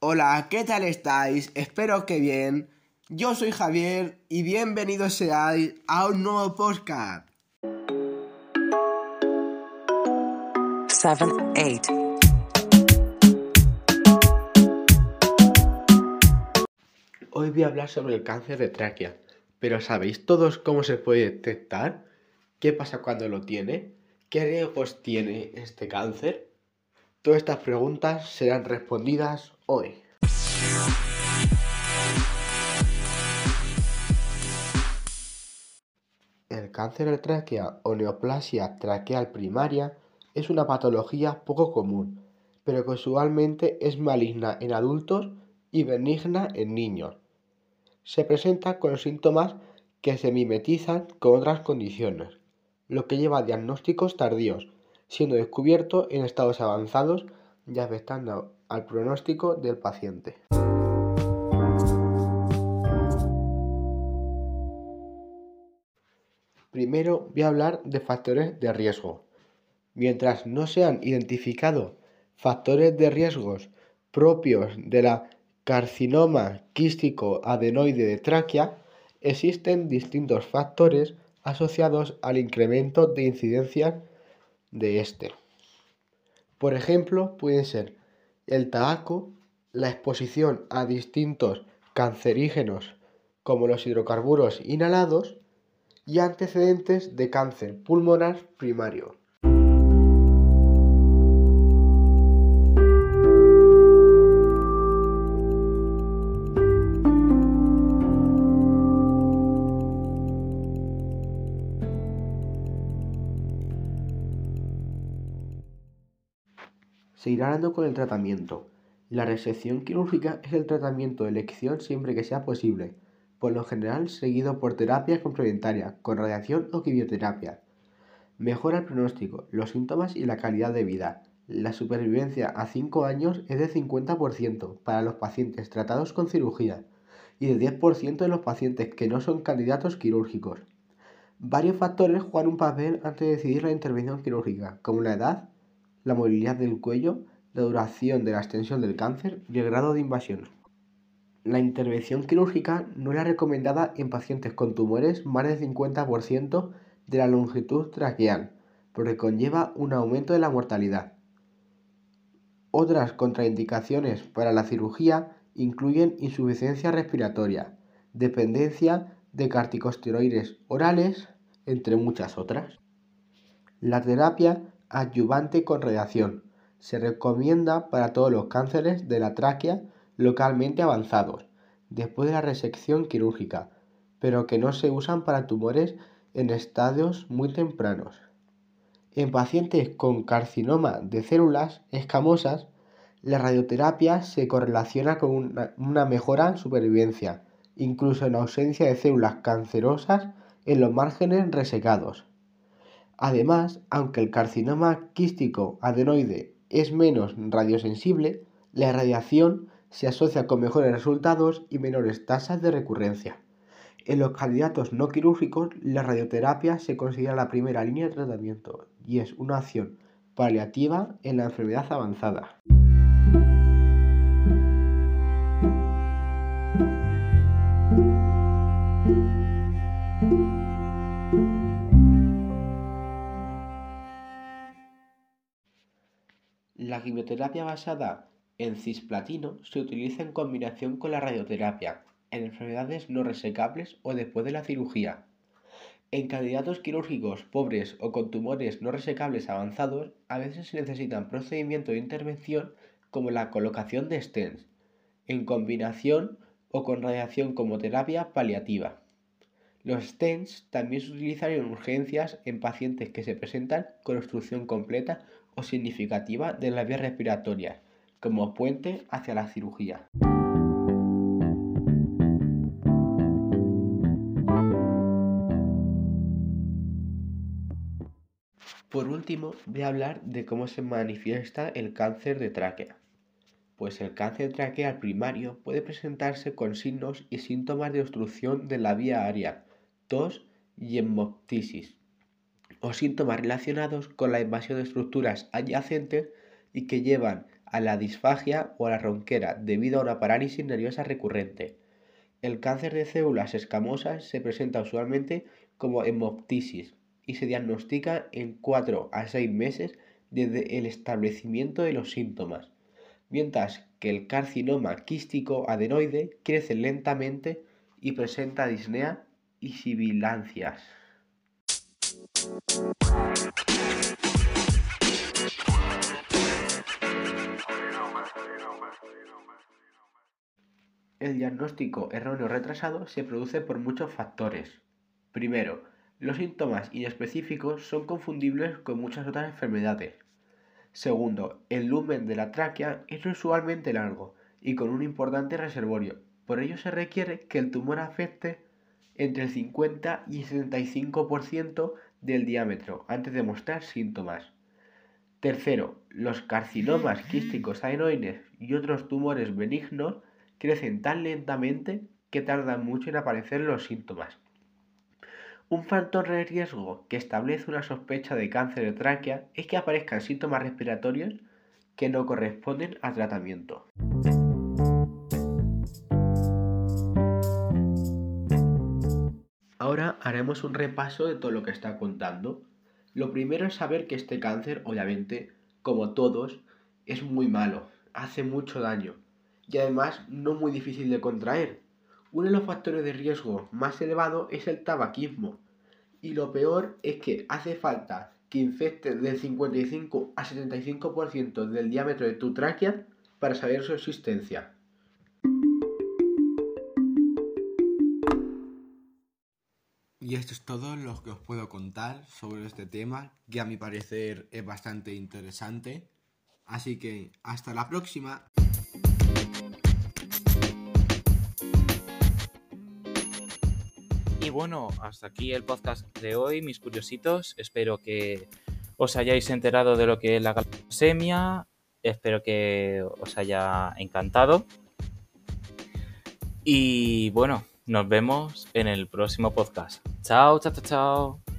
Hola, ¿qué tal estáis? Espero que bien. Yo soy Javier y bienvenidos seáis a un nuevo podcast. 7, 8. Hoy voy a hablar sobre el cáncer de tráquea. Pero ¿sabéis todos cómo se puede detectar? ¿Qué pasa cuando lo tiene? ¿Qué riesgos tiene este cáncer? Todas estas preguntas serán respondidas hoy. El cáncer de tráquea o neoplasia traqueal primaria es una patología poco común, pero que usualmente es maligna en adultos y benigna en niños. Se presenta con síntomas que se mimetizan con otras condiciones, lo que lleva a diagnósticos tardíos, siendo descubierto en estados avanzados y afectando al pronóstico del paciente. Primero voy a hablar de factores de riesgo. Mientras no se han identificado factores de riesgos propios de la carcinoma quístico adenoide de tráquea, existen distintos factores asociados al incremento de incidencia de este. Por ejemplo, pueden ser el tabaco, la exposición a distintos cancerígenos como los hidrocarburos inhalados y antecedentes de cáncer pulmonar primario. Seguirá hablando con el tratamiento. La resección quirúrgica es el tratamiento de elección siempre que sea posible, por lo general seguido por terapia complementaria, con radiación o quimioterapia. Mejora el pronóstico, los síntomas y la calidad de vida. La supervivencia a 5 años es de 50% para los pacientes tratados con cirugía y de 10% de los pacientes que no son candidatos quirúrgicos. Varios factores juegan un papel antes de decidir la intervención quirúrgica, como la edad, la movilidad del cuello, la duración de la extensión del cáncer y el grado de invasión. La intervención quirúrgica no era recomendada en pacientes con tumores más del 50% de la longitud traqueal, porque conlleva un aumento de la mortalidad. Otras contraindicaciones para la cirugía incluyen insuficiencia respiratoria, dependencia de corticosteroides orales, entre muchas otras. La terapia adyuvante con radiación. Se recomienda para todos los cánceres de la tráquea localmente avanzados, después de la resección quirúrgica, pero que no se usan para tumores en estadios muy tempranos. En pacientes con carcinoma de células escamosas, la radioterapia se correlaciona con una, una, mejora en supervivencia, incluso en ausencia de células cancerosas en los márgenes resecados. Además, aunque el carcinoma quístico adenoide es menos radiosensible, la radiación se asocia con mejores resultados y menores tasas de recurrencia. En los candidatos no quirúrgicos, la radioterapia se considera la primera línea de tratamiento y es una acción paliativa en la enfermedad avanzada. La quimioterapia basada en cisplatino se utiliza en combinación con la radioterapia en enfermedades no resecables o después de la cirugía. En candidatos quirúrgicos pobres o con tumores no resecables avanzados, a veces se necesitan procedimientos de intervención como la colocación de stents, en combinación o con radiación como terapia paliativa. Los stents también se utilizan en urgencias en pacientes que se presentan con obstrucción completa o significativa de las vías respiratorias, como puente hacia la cirugía. Por último, voy a hablar de cómo se manifiesta el cáncer de tráquea. Pues el cáncer traqueal primario puede presentarse con signos y síntomas de obstrucción de la vía aérea, tos y hemoptisis, o síntomas relacionados con la invasión de estructuras adyacentes y que llevan a la disfagia o a la ronquera debido a una parálisis nerviosa recurrente. El cáncer de células escamosas se presenta usualmente como hemoptisis y se diagnostica en 4 a 6 meses desde el establecimiento de los síntomas, mientras que el carcinoma quístico adenoide crece lentamente y presenta disnea y sibilancias. El diagnóstico erróneo retrasado se produce por muchos factores. Primero, los síntomas inespecíficos son confundibles con muchas otras enfermedades. Segundo, el lumen de la tráquea es usualmente largo y con un importante reservorio. Por ello se requiere que el tumor afecte entre el 50 y el 75% del diámetro antes de mostrar síntomas. Tercero, los carcinomas quísticos adenoides y otros tumores benignos crecen tan lentamente que tardan mucho en aparecer los síntomas. Un factor de riesgo que establece una sospecha de cáncer de tráquea es que aparezcan síntomas respiratorios que no corresponden al tratamiento. Ahora haremos un repaso de todo lo que está contando. Lo primero es saber que este cáncer, obviamente, como todos, es muy malo, hace mucho daño y además no muy difícil de contraer, uno de los factores de riesgo más elevado es el tabaquismo. Y lo peor es que hace falta que infecte del 55 a 75% del diámetro de tu tráquea para saber su existencia. Y esto es todo lo que os puedo contar sobre este tema, que a mi parecer es bastante interesante. Así que hasta la próxima. Y bueno, hasta aquí el podcast de hoy, mis curiositos. Espero que os hayáis enterado de lo que es la galasemia. Espero que os haya encantado. Y bueno, nos vemos en el próximo podcast. Chao, chao, chao, chao.